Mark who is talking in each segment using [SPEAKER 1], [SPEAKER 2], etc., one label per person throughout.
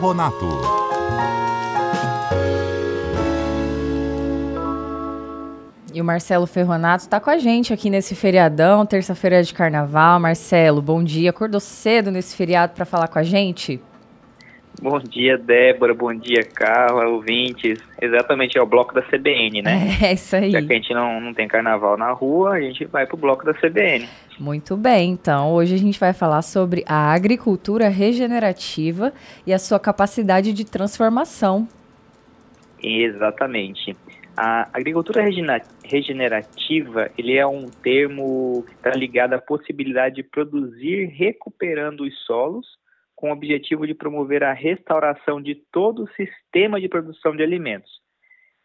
[SPEAKER 1] Ronato.
[SPEAKER 2] E o Marcelo Ferronato está com a gente aqui nesse feriadão, terça-feira de carnaval. Marcelo, bom dia. Acordou cedo nesse feriado para falar com a gente?
[SPEAKER 3] Bom dia, Débora. Bom dia, Carla, ouvintes. Exatamente, é o bloco da CBN, né?
[SPEAKER 2] É, isso aí.
[SPEAKER 3] Já que a gente não, não tem carnaval na rua, a gente vai pro bloco da CBN.
[SPEAKER 2] Muito bem, então hoje a gente vai falar sobre a agricultura regenerativa e a sua capacidade de transformação.
[SPEAKER 3] Exatamente. A agricultura regenerativa ele é um termo que está ligado à possibilidade de produzir recuperando os solos com o objetivo de promover a restauração de todo o sistema de produção de alimentos.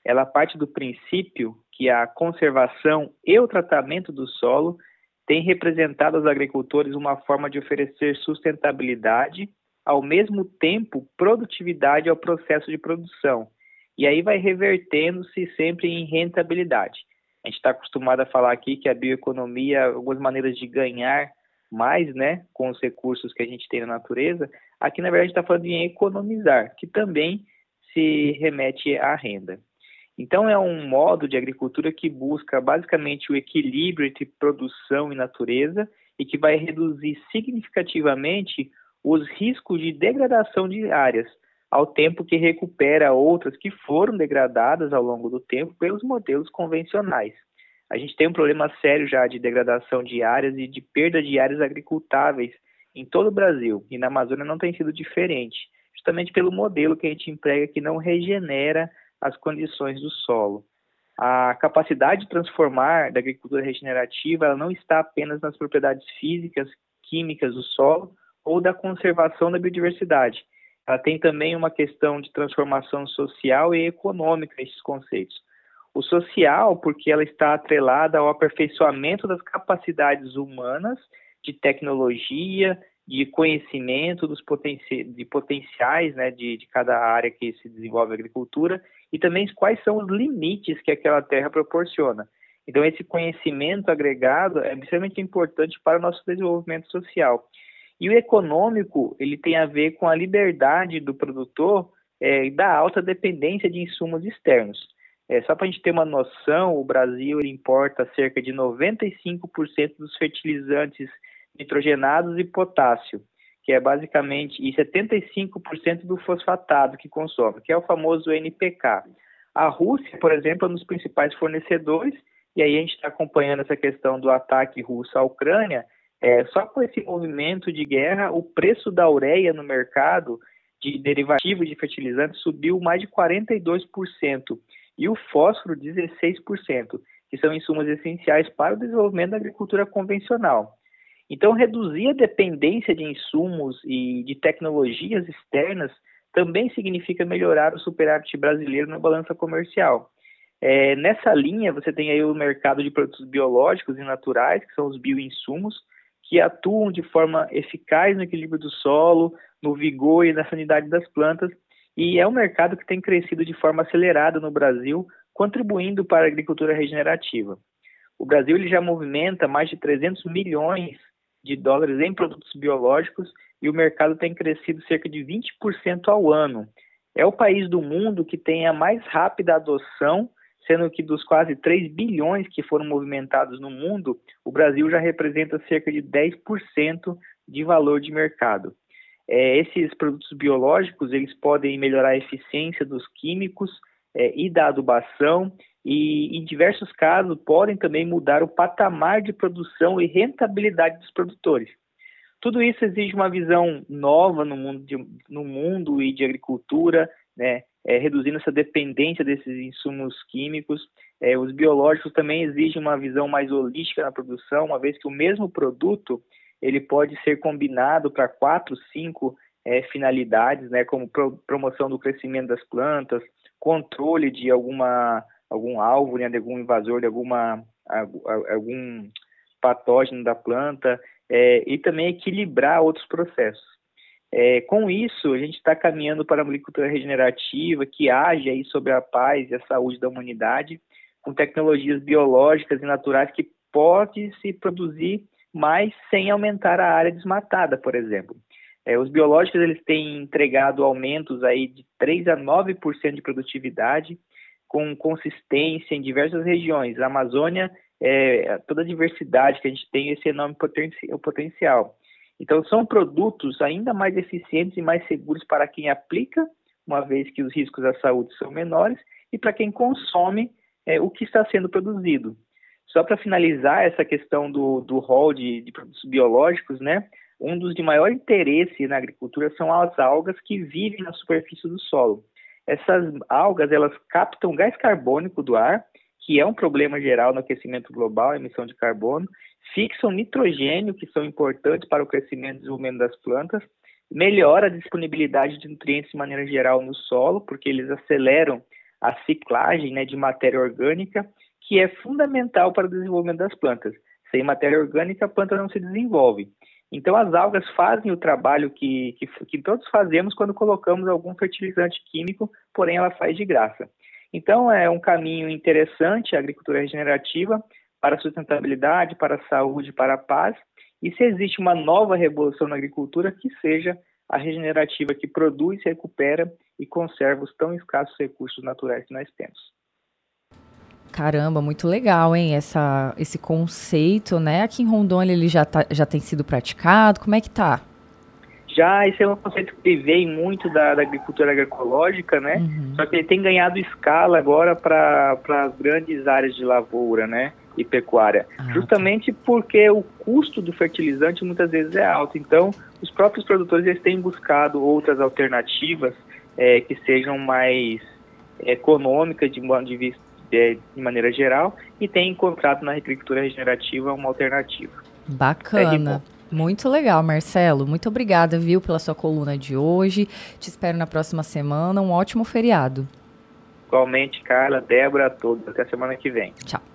[SPEAKER 3] Ela parte do princípio que a conservação e o tratamento do solo têm representado aos agricultores uma forma de oferecer sustentabilidade, ao mesmo tempo produtividade ao processo de produção. E aí vai revertendo-se sempre em rentabilidade. A gente está acostumado a falar aqui que a bioeconomia, algumas maneiras de ganhar mais, né, com os recursos que a gente tem na natureza, aqui na verdade está falando em economizar, que também se remete à renda. Então é um modo de agricultura que busca basicamente o equilíbrio entre produção e natureza e que vai reduzir significativamente os riscos de degradação de áreas, ao tempo que recupera outras que foram degradadas ao longo do tempo pelos modelos convencionais a gente tem um problema sério já de degradação de áreas e de perda de áreas agricultáveis em todo o Brasil, e na Amazônia não tem sido diferente, justamente pelo modelo que a gente emprega que não regenera as condições do solo. A capacidade de transformar da agricultura regenerativa ela não está apenas nas propriedades físicas, químicas do solo ou da conservação da biodiversidade. Ela tem também uma questão de transformação social e econômica esses conceitos. O social, porque ela está atrelada ao aperfeiçoamento das capacidades humanas de tecnologia, de conhecimento dos potenci de potenciais né, de, de cada área que se desenvolve a agricultura e também quais são os limites que aquela terra proporciona. Então, esse conhecimento agregado é extremamente importante para o nosso desenvolvimento social. E o econômico, ele tem a ver com a liberdade do produtor é, da alta dependência de insumos externos. É, só para a gente ter uma noção, o Brasil importa cerca de 95% dos fertilizantes nitrogenados e potássio, que é basicamente, e 75% do fosfatado que consome, que é o famoso NPK. A Rússia, por exemplo, é um dos principais fornecedores, e aí a gente está acompanhando essa questão do ataque russo à Ucrânia. É, só com esse movimento de guerra, o preço da ureia no mercado de derivativo de fertilizantes subiu mais de 42% e o fósforo 16%, que são insumos essenciais para o desenvolvimento da agricultura convencional. Então, reduzir a dependência de insumos e de tecnologias externas também significa melhorar o superávit brasileiro na balança comercial. É, nessa linha, você tem aí o mercado de produtos biológicos e naturais, que são os bioinsumos, que atuam de forma eficaz no equilíbrio do solo, no vigor e na sanidade das plantas, e é um mercado que tem crescido de forma acelerada no Brasil, contribuindo para a agricultura regenerativa. O Brasil ele já movimenta mais de 300 milhões de dólares em produtos biológicos e o mercado tem crescido cerca de 20% ao ano. É o país do mundo que tem a mais rápida adoção, sendo que dos quase 3 bilhões que foram movimentados no mundo, o Brasil já representa cerca de 10% de valor de mercado. É, esses produtos biológicos eles podem melhorar a eficiência dos químicos é, e da adubação e, em diversos casos, podem também mudar o patamar de produção e rentabilidade dos produtores. Tudo isso exige uma visão nova no mundo, de, no mundo e de agricultura, né, é, reduzindo essa dependência desses insumos químicos. É, os biológicos também exigem uma visão mais holística na produção, uma vez que o mesmo produto ele pode ser combinado para quatro, cinco é, finalidades, né, como pro, promoção do crescimento das plantas, controle de alguma algum alvo, né, de algum invasor, de alguma algum patógeno da planta é, e também equilibrar outros processos. É, com isso, a gente está caminhando para uma agricultura regenerativa que age aí sobre a paz e a saúde da humanidade, com tecnologias biológicas e naturais que pode se produzir mas sem aumentar a área desmatada, por exemplo. É, os biológicos eles têm entregado aumentos aí de 3 a 9% de produtividade, com consistência em diversas regiões. A Amazônia, é, toda a diversidade que a gente tem, esse enorme potencial. Então, são produtos ainda mais eficientes e mais seguros para quem aplica, uma vez que os riscos à saúde são menores, e para quem consome é, o que está sendo produzido. Só para finalizar essa questão do, do rol de, de produtos biológicos, né? Um dos de maior interesse na agricultura são as algas que vivem na superfície do solo. Essas algas, elas captam gás carbônico do ar, que é um problema geral no aquecimento global, a emissão de carbono, fixam nitrogênio, que são importantes para o crescimento e desenvolvimento das plantas, melhora a disponibilidade de nutrientes de maneira geral no solo, porque eles aceleram a ciclagem né, de matéria orgânica, que é fundamental para o desenvolvimento das plantas. Sem matéria orgânica, a planta não se desenvolve. Então, as algas fazem o trabalho que, que, que todos fazemos quando colocamos algum fertilizante químico, porém ela faz de graça. Então, é um caminho interessante a agricultura regenerativa para a sustentabilidade, para a saúde, para a paz. E se existe uma nova revolução na agricultura, que seja a regenerativa que produz, recupera e conserva os tão escassos recursos naturais que nós temos.
[SPEAKER 2] Caramba, muito legal, hein? Essa, esse conceito, né? Aqui em Rondônia ele já, tá, já tem sido praticado. Como é que tá?
[SPEAKER 3] Já, esse é um conceito que vem muito da, da agricultura agroecológica, né? Uhum. Só que ele tem ganhado escala agora para as grandes áreas de lavoura, né? E pecuária. Ah. Justamente tá. porque o custo do fertilizante muitas vezes é alto. Então, os próprios produtores eles têm buscado outras alternativas é, que sejam mais econômicas de, de, vista, de, de maneira geral e têm encontrado na agricultura regenerativa uma alternativa.
[SPEAKER 2] Bacana. É muito legal, Marcelo. Muito obrigada, viu, pela sua coluna de hoje. Te espero na próxima semana. Um ótimo feriado.
[SPEAKER 3] Igualmente, Carla, Débora, a todos. Até a semana que vem.
[SPEAKER 2] Tchau.